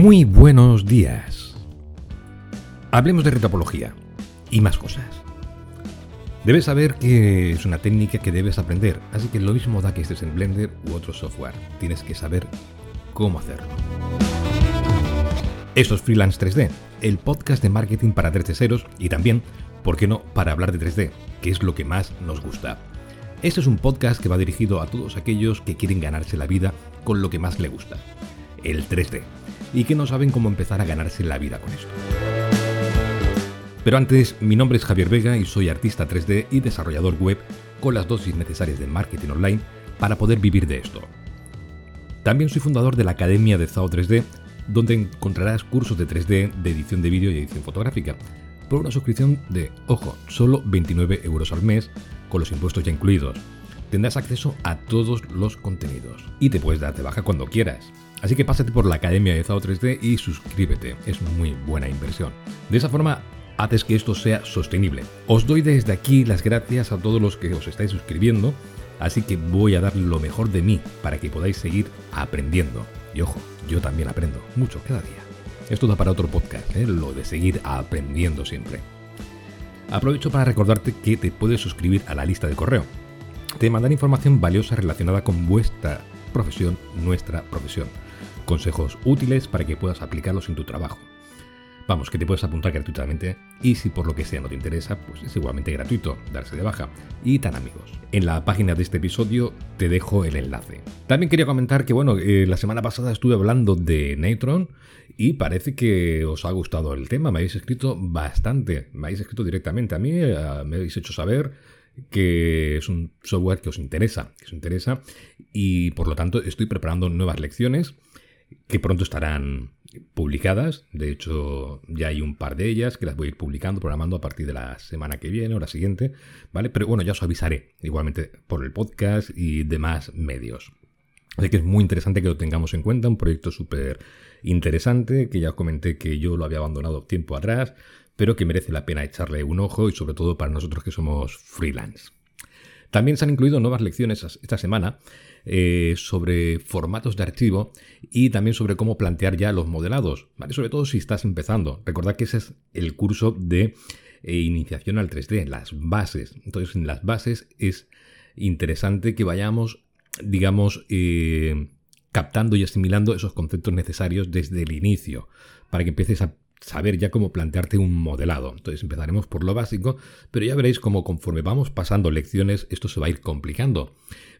Muy buenos días. Hablemos de retopología y más cosas. Debes saber que es una técnica que debes aprender, así que lo mismo da que estés en Blender u otro software. Tienes que saber cómo hacerlo. Esto es Freelance 3D, el podcast de marketing para 3D y también, ¿por qué no?, para hablar de 3D, que es lo que más nos gusta. Este es un podcast que va dirigido a todos aquellos que quieren ganarse la vida con lo que más le gusta, el 3D, y que no saben cómo empezar a ganarse la vida con esto. Pero antes, mi nombre es Javier Vega y soy artista 3D y desarrollador web con las dosis necesarias de marketing online para poder vivir de esto. También soy fundador de la Academia de ZAO 3D, donde encontrarás cursos de 3D, de edición de vídeo y edición fotográfica, por una suscripción de, ojo, solo 29 euros al mes, con los impuestos ya incluidos. Tendrás acceso a todos los contenidos y te puedes dar de baja cuando quieras. Así que pásate por la Academia de Zao 3D y suscríbete, es muy buena inversión. De esa forma haces que esto sea sostenible. Os doy desde aquí las gracias a todos los que os estáis suscribiendo, así que voy a dar lo mejor de mí para que podáis seguir aprendiendo. Y ojo, yo también aprendo mucho cada día. Esto da para otro podcast, ¿eh? lo de seguir aprendiendo siempre. Aprovecho para recordarte que te puedes suscribir a la lista de correo. Te mandan información valiosa relacionada con vuestra profesión, nuestra profesión. Consejos útiles para que puedas aplicarlos en tu trabajo. Vamos, que te puedes apuntar gratuitamente y si por lo que sea no te interesa, pues es igualmente gratuito darse de baja. Y tan amigos. En la página de este episodio te dejo el enlace. También quería comentar que, bueno, eh, la semana pasada estuve hablando de Neutron y parece que os ha gustado el tema. Me habéis escrito bastante, me habéis escrito directamente a mí, eh, me habéis hecho saber que es un software que os interesa, que os interesa y por lo tanto estoy preparando nuevas lecciones que pronto estarán publicadas. De hecho, ya hay un par de ellas que las voy a ir publicando, programando a partir de la semana que viene o la siguiente, ¿vale? Pero bueno, ya os avisaré igualmente por el podcast y demás medios. Así que es muy interesante que lo tengamos en cuenta, un proyecto súper interesante, que ya os comenté que yo lo había abandonado tiempo atrás, pero que merece la pena echarle un ojo y sobre todo para nosotros que somos freelance. También se han incluido nuevas lecciones esta semana eh, sobre formatos de archivo y también sobre cómo plantear ya los modelados, sobre todo si estás empezando. Recordad que ese es el curso de eh, iniciación al 3D, las bases. Entonces en las bases es interesante que vayamos, digamos, eh, captando y asimilando esos conceptos necesarios desde el inicio, para que empieces a saber ya cómo plantearte un modelado. Entonces empezaremos por lo básico, pero ya veréis cómo conforme vamos pasando lecciones esto se va a ir complicando.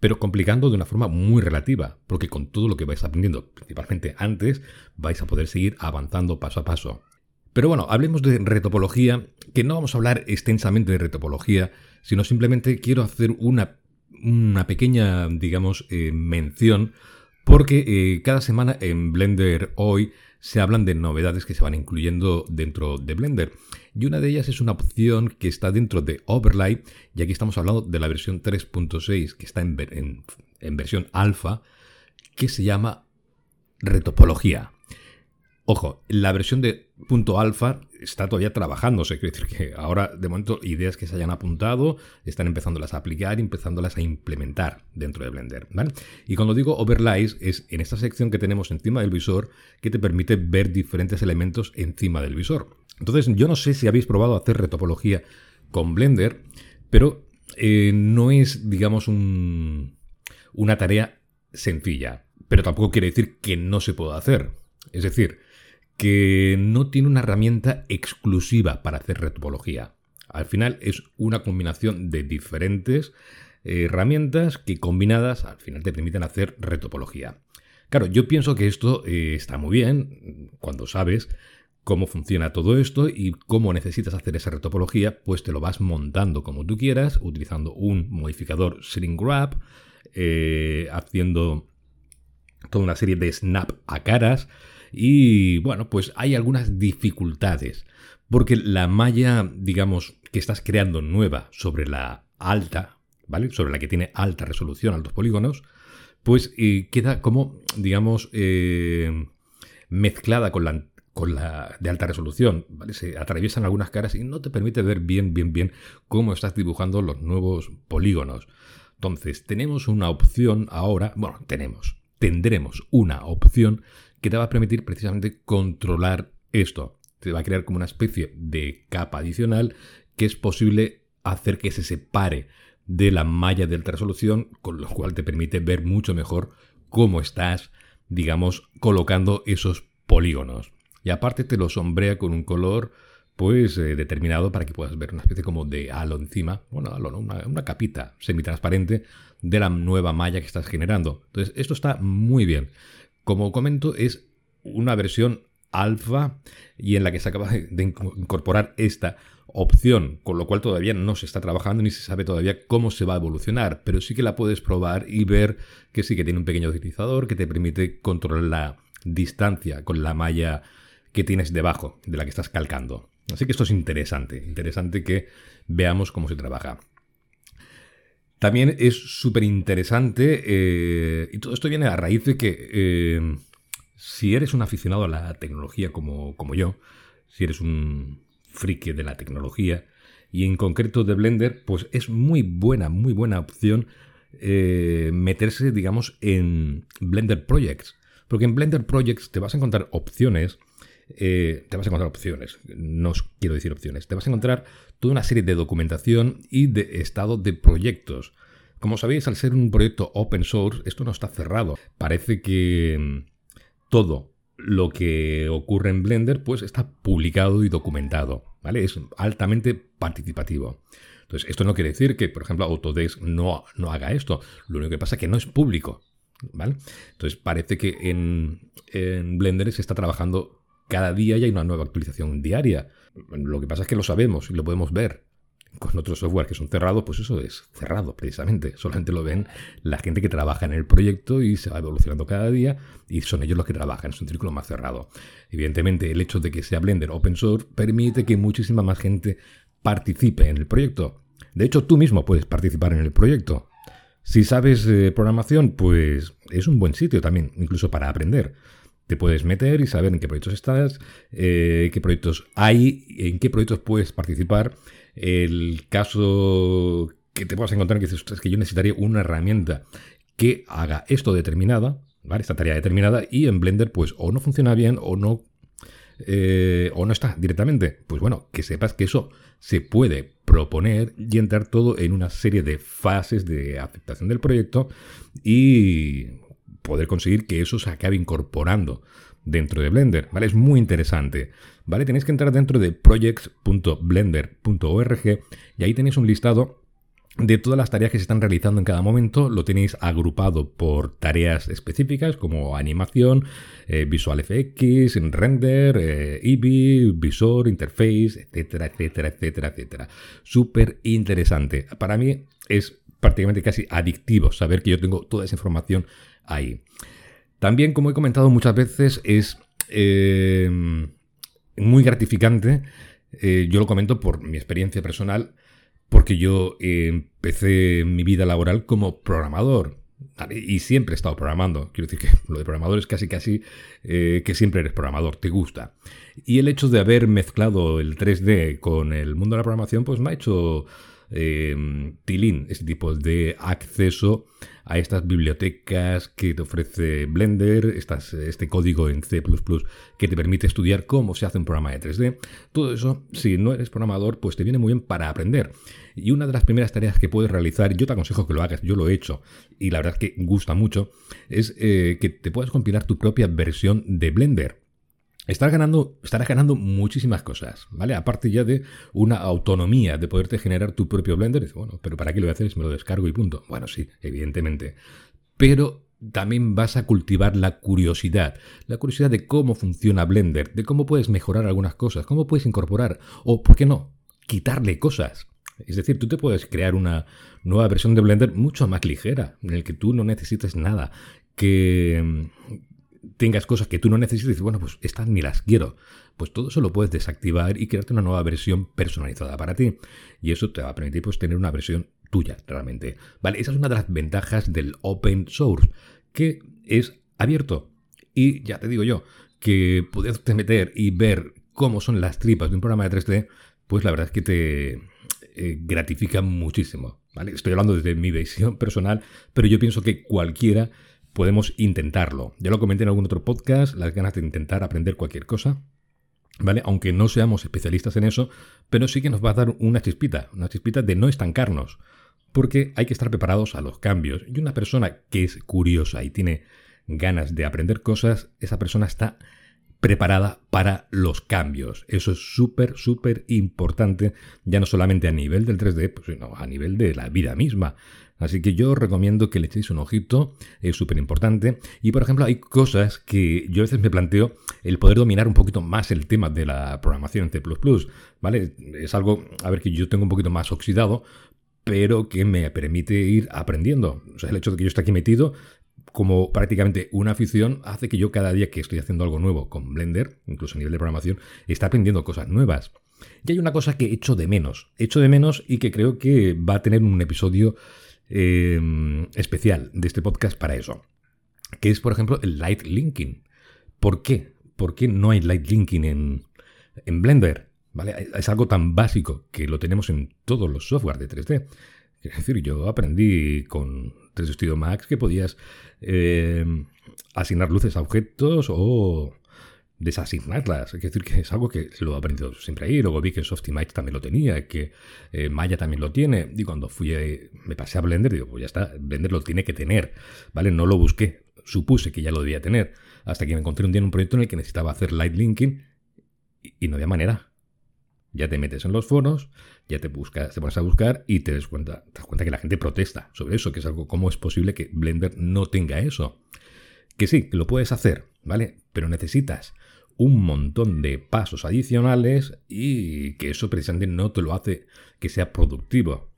Pero complicando de una forma muy relativa, porque con todo lo que vais aprendiendo, principalmente antes, vais a poder seguir avanzando paso a paso. Pero bueno, hablemos de retopología, que no vamos a hablar extensamente de retopología, sino simplemente quiero hacer una, una pequeña, digamos, eh, mención, porque eh, cada semana en Blender hoy se hablan de novedades que se van incluyendo dentro de Blender. Y una de ellas es una opción que está dentro de Overlay, y aquí estamos hablando de la versión 3.6 que está en, en versión alfa, que se llama retopología. Ojo, la versión de punto alfa está todavía trabajándose, quiere decir que ahora de momento ideas que se hayan apuntado están empezándolas a aplicar y empezándolas a implementar dentro de Blender. Y cuando digo overlays es en esta sección que tenemos encima del visor que te permite ver diferentes elementos encima del visor. Entonces yo no sé si habéis probado hacer retopología con Blender, pero eh, no es, digamos, una tarea sencilla. Pero tampoco quiere decir que no se pueda hacer. Es decir, que no tiene una herramienta exclusiva para hacer retopología. Al final es una combinación de diferentes eh, herramientas que combinadas al final te permiten hacer retopología. Claro, yo pienso que esto eh, está muy bien cuando sabes cómo funciona todo esto y cómo necesitas hacer esa retopología, pues te lo vas montando como tú quieras, utilizando un modificador shrink wrap, eh, haciendo toda una serie de snap a caras, y bueno, pues hay algunas dificultades, porque la malla, digamos, que estás creando nueva sobre la alta, ¿vale? Sobre la que tiene alta resolución, altos polígonos, pues eh, queda como, digamos, eh, mezclada con la, con la de alta resolución, ¿vale? Se atraviesan algunas caras y no te permite ver bien, bien, bien cómo estás dibujando los nuevos polígonos. Entonces, tenemos una opción ahora, bueno, tenemos, tendremos una opción que te va a permitir precisamente controlar esto. Te va a crear como una especie de capa adicional que es posible hacer que se separe de la malla de alta resolución, con lo cual te permite ver mucho mejor cómo estás, digamos, colocando esos polígonos. Y aparte te lo sombrea con un color pues eh, determinado para que puedas ver una especie como de halo encima, bueno, halo, una, una capita semitransparente de la nueva malla que estás generando. Entonces, esto está muy bien. Como comento, es una versión alfa y en la que se acaba de incorporar esta opción, con lo cual todavía no se está trabajando ni se sabe todavía cómo se va a evolucionar, pero sí que la puedes probar y ver que sí que tiene un pequeño utilizador que te permite controlar la distancia con la malla que tienes debajo de la que estás calcando. Así que esto es interesante, interesante que veamos cómo se trabaja. También es súper interesante, eh, y todo esto viene a raíz de que eh, si eres un aficionado a la tecnología como, como yo, si eres un friki de la tecnología, y en concreto de Blender, pues es muy buena, muy buena opción eh, meterse, digamos, en Blender Projects. Porque en Blender Projects te vas a encontrar opciones eh, te vas a encontrar opciones. No os quiero decir opciones. Te vas a encontrar toda una serie de documentación y de estado de proyectos. Como sabéis, al ser un proyecto open source, esto no está cerrado. Parece que mm, todo lo que ocurre en Blender pues está publicado y documentado. ¿vale? Es altamente participativo. Entonces, esto no quiere decir que, por ejemplo, Autodesk no, no haga esto. Lo único que pasa es que no es público. ¿vale? Entonces, parece que en, en Blender se está trabajando cada día ya hay una nueva actualización diaria. Lo que pasa es que lo sabemos y lo podemos ver. Con otros software que son cerrados, pues eso es cerrado precisamente. Solamente lo ven la gente que trabaja en el proyecto y se va evolucionando cada día y son ellos los que trabajan. Es un círculo más cerrado. Evidentemente, el hecho de que sea Blender open source permite que muchísima más gente participe en el proyecto. De hecho, tú mismo puedes participar en el proyecto. Si sabes eh, programación, pues es un buen sitio también, incluso para aprender te puedes meter y saber en qué proyectos estás, eh, qué proyectos hay, en qué proyectos puedes participar. El caso que te puedas encontrar que dices, es que yo necesitaría una herramienta que haga esto determinada, ¿vale? Esta tarea determinada, y en Blender, pues, o no funciona bien o no. Eh, o no está directamente. Pues bueno, que sepas que eso se puede proponer y entrar todo en una serie de fases de aceptación del proyecto y poder conseguir que eso se acabe incorporando dentro de Blender, ¿vale? Es muy interesante, ¿vale? Tenéis que entrar dentro de projects.blender.org y ahí tenéis un listado de todas las tareas que se están realizando en cada momento, lo tenéis agrupado por tareas específicas como animación, eh, Visual FX, render, eh, Eevee, visor, interface, etcétera, etcétera, etcétera, etcétera. Súper interesante. Para mí es prácticamente casi adictivo saber que yo tengo toda esa información ahí. También, como he comentado muchas veces, es eh, muy gratificante. Eh, yo lo comento por mi experiencia personal, porque yo empecé mi vida laboral como programador. Y siempre he estado programando. Quiero decir que lo de programador es casi casi eh, que siempre eres programador, te gusta. Y el hecho de haber mezclado el 3D con el mundo de la programación, pues me ha hecho eh, Tilín, ese tipo de acceso a estas bibliotecas que te ofrece Blender, este código en C ⁇ que te permite estudiar cómo se hace un programa de 3D. Todo eso, si no eres programador, pues te viene muy bien para aprender. Y una de las primeras tareas que puedes realizar, yo te aconsejo que lo hagas, yo lo he hecho y la verdad es que gusta mucho, es eh, que te puedas compilar tu propia versión de Blender. Estarás ganando, estarás ganando muchísimas cosas, ¿vale? Aparte ya de una autonomía de poderte generar tu propio Blender. Dices, bueno, pero ¿para qué lo voy a hacer me lo descargo y punto? Bueno, sí, evidentemente. Pero también vas a cultivar la curiosidad. La curiosidad de cómo funciona Blender, de cómo puedes mejorar algunas cosas, cómo puedes incorporar, o, ¿por qué no?, quitarle cosas. Es decir, tú te puedes crear una nueva versión de Blender mucho más ligera, en el que tú no necesites nada, que, tengas cosas que tú no necesites y bueno, pues estas ni las quiero. Pues todo eso lo puedes desactivar y crearte una nueva versión personalizada para ti. Y eso te va a permitir pues tener una versión tuya realmente. Vale, esa es una de las ventajas del open source, que es abierto. Y ya te digo yo, que poderte meter y ver cómo son las tripas de un programa de 3D, pues la verdad es que te eh, gratifica muchísimo. ¿vale? Estoy hablando desde mi visión personal, pero yo pienso que cualquiera podemos intentarlo. Ya lo comenté en algún otro podcast, las ganas de intentar aprender cualquier cosa. ¿Vale? Aunque no seamos especialistas en eso, pero sí que nos va a dar una chispita, una chispita de no estancarnos. Porque hay que estar preparados a los cambios. Y una persona que es curiosa y tiene ganas de aprender cosas, esa persona está preparada para los cambios. Eso es súper, súper importante, ya no solamente a nivel del 3D, pues, sino a nivel de la vida misma. Así que yo os recomiendo que le echéis un ojito, es súper importante. Y por ejemplo, hay cosas que yo a veces me planteo el poder dominar un poquito más el tema de la programación en C, ¿vale? Es algo, a ver, que yo tengo un poquito más oxidado, pero que me permite ir aprendiendo. O sea, el hecho de que yo esté aquí metido como prácticamente una afición, hace que yo cada día que estoy haciendo algo nuevo con Blender, incluso a nivel de programación, esté aprendiendo cosas nuevas. Y hay una cosa que echo de menos, echo de menos y que creo que va a tener un episodio em, especial de este podcast para eso, que es, por ejemplo, el light linking. ¿Por qué? ¿Por qué no hay light linking en, en Blender? ¿Vale? Es algo tan básico que lo tenemos en todos los software de 3D. Es decir, yo aprendí con 3D Studio Max que podías eh, asignar luces a objetos o desasignarlas. Es decir, que es algo que lo he aprendido siempre ahí. Luego vi que Softimage también lo tenía, que eh, Maya también lo tiene. Y cuando fui, me pasé a Blender, digo, pues ya está, Blender lo tiene que tener. ¿Vale? No lo busqué. Supuse que ya lo debía tener. Hasta que me encontré un día en un proyecto en el que necesitaba hacer light linking y no había manera. Ya te metes en los foros, ya te buscas, te pones a buscar y te das cuenta, te das cuenta que la gente protesta sobre eso, que es algo, ¿cómo es posible que Blender no tenga eso? Que sí, que lo puedes hacer, ¿vale? Pero necesitas un montón de pasos adicionales y que eso precisamente no te lo hace que sea productivo.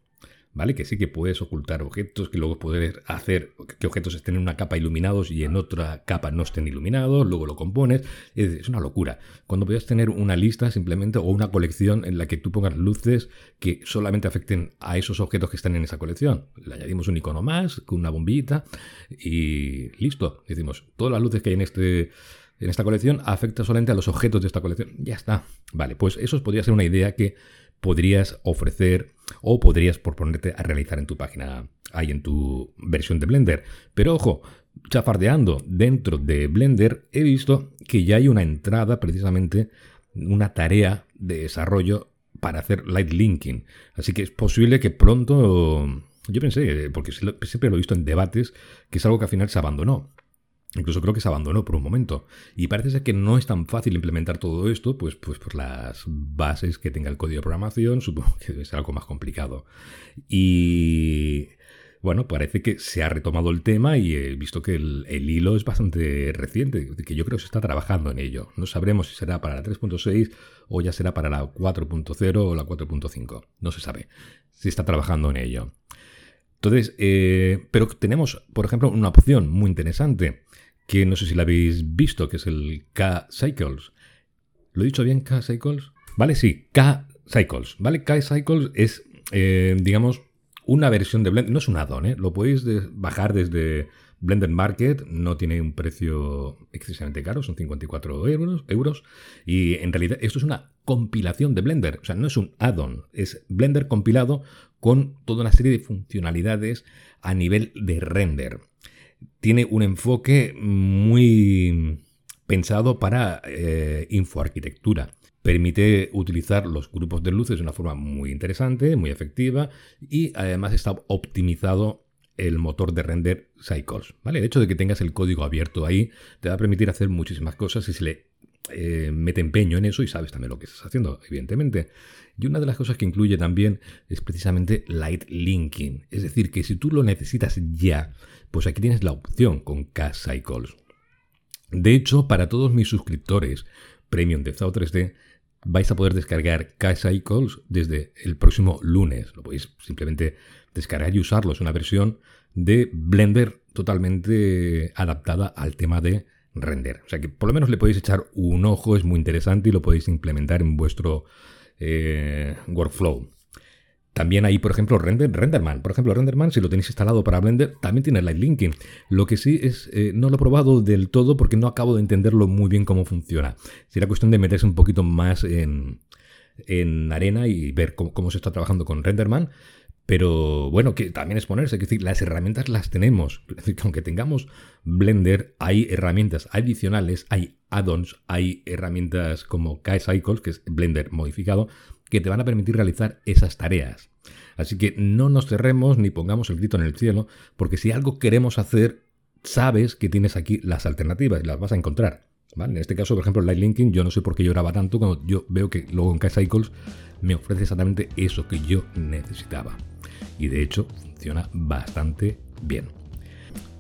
¿vale? Que sí que puedes ocultar objetos, que luego puedes hacer que objetos estén en una capa iluminados y en otra capa no estén iluminados, luego lo compones. Es, una locura. Cuando puedes tener una lista simplemente o una colección en la que tú pongas luces que solamente afecten a esos objetos que están en esa colección. Le añadimos un icono más, con una bombillita y listo. Decimos, todas las luces que hay en este en esta colección afecta solamente a los objetos de esta colección. Ya está. Vale, pues eso podría ser una idea que podrías ofrecer o podrías proponerte a realizar en tu página, ahí en tu versión de Blender. Pero ojo, chafardeando dentro de Blender he visto que ya hay una entrada precisamente, una tarea de desarrollo para hacer light linking. Así que es posible que pronto, yo pensé, porque siempre lo he visto en debates, que es algo que al final se abandonó. Incluso creo que se abandonó por un momento. Y parece ser que no es tan fácil implementar todo esto, pues, pues por las bases que tenga el código de programación, supongo que debe ser algo más complicado. Y bueno, parece que se ha retomado el tema y he visto que el, hilo es bastante reciente, que yo creo que se está trabajando en ello. No sabremos si será para la 3.6 o ya será para la 4.0 o la 4.5. No se sabe. Se está trabajando en ello. Entonces, eh, pero tenemos, por ejemplo, una opción muy interesante que no sé si la habéis visto, que es el K-Cycles. ¿Lo he dicho bien, K-Cycles? Vale, sí, K-Cycles. ¿Vale? K-Cycles es, eh, digamos, una versión de Blender. No es un add-on, ¿eh? Lo podéis bajar desde Blender Market. No tiene un precio excesivamente caro, son 54 euros, euros. Y en realidad esto es una compilación de Blender. O sea, no es un add-on, es Blender compilado con toda una serie de funcionalidades a nivel de render tiene un enfoque muy pensado para eh, infoarquitectura. Permite utilizar los grupos de luces de una forma muy interesante, muy efectiva y además está optimizado el motor de render Cycles. ¿vale? El hecho de que tengas el código abierto ahí te va a permitir hacer muchísimas cosas y se le eh, mete empeño en eso y sabes también lo que estás haciendo, evidentemente. Y una de las cosas que incluye también es precisamente Light Linking. Es decir, que si tú lo necesitas ya, pues aquí tienes la opción con K-Cycles. De hecho, para todos mis suscriptores Premium de Zao 3D, vais a poder descargar K-Cycles desde el próximo lunes. Lo podéis simplemente descargar y usarlo. Es una versión de Blender totalmente adaptada al tema de render. O sea que por lo menos le podéis echar un ojo, es muy interesante y lo podéis implementar en vuestro eh, workflow. También hay, por ejemplo, Render, Renderman. Por ejemplo, Renderman, si lo tenéis instalado para Blender, también tiene Light Linking. Lo que sí es, eh, no lo he probado del todo porque no acabo de entenderlo muy bien cómo funciona. Sería cuestión de meterse un poquito más en, arena y ver cómo, cómo, se está trabajando con Renderman. Pero bueno, que también es ponerse, es decir, las herramientas las tenemos. Es decir, que aunque tengamos Blender, hay herramientas adicionales, hay add-ons, hay herramientas como K-Cycles, que es Blender modificado, que te van a permitir realizar esas tareas. Así que no nos cerremos ni pongamos el grito en el cielo, porque si algo queremos hacer, sabes que tienes aquí las alternativas y las vas a encontrar. En este caso, por ejemplo, Light Linking, yo no sé por qué lloraba tanto cuando yo veo que luego en K-Cycles me ofrece exactamente eso que yo necesitaba. Y de hecho, funciona bastante bien.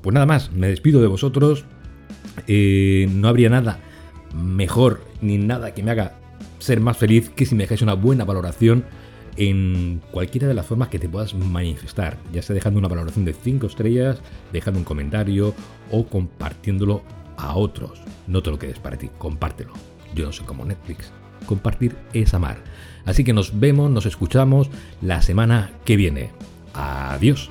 Pues nada más, me despido de vosotros. Eh, no habría nada mejor ni nada que me haga ser más feliz que si me dejáis una buena valoración en cualquiera de las formas que te puedas manifestar, ya sea dejando una valoración de 5 estrellas, dejando un comentario o compartiéndolo a otros. No te lo quedes para ti, compártelo. Yo no soy como Netflix. Compartir es amar. Así que nos vemos, nos escuchamos la semana que viene. Adiós.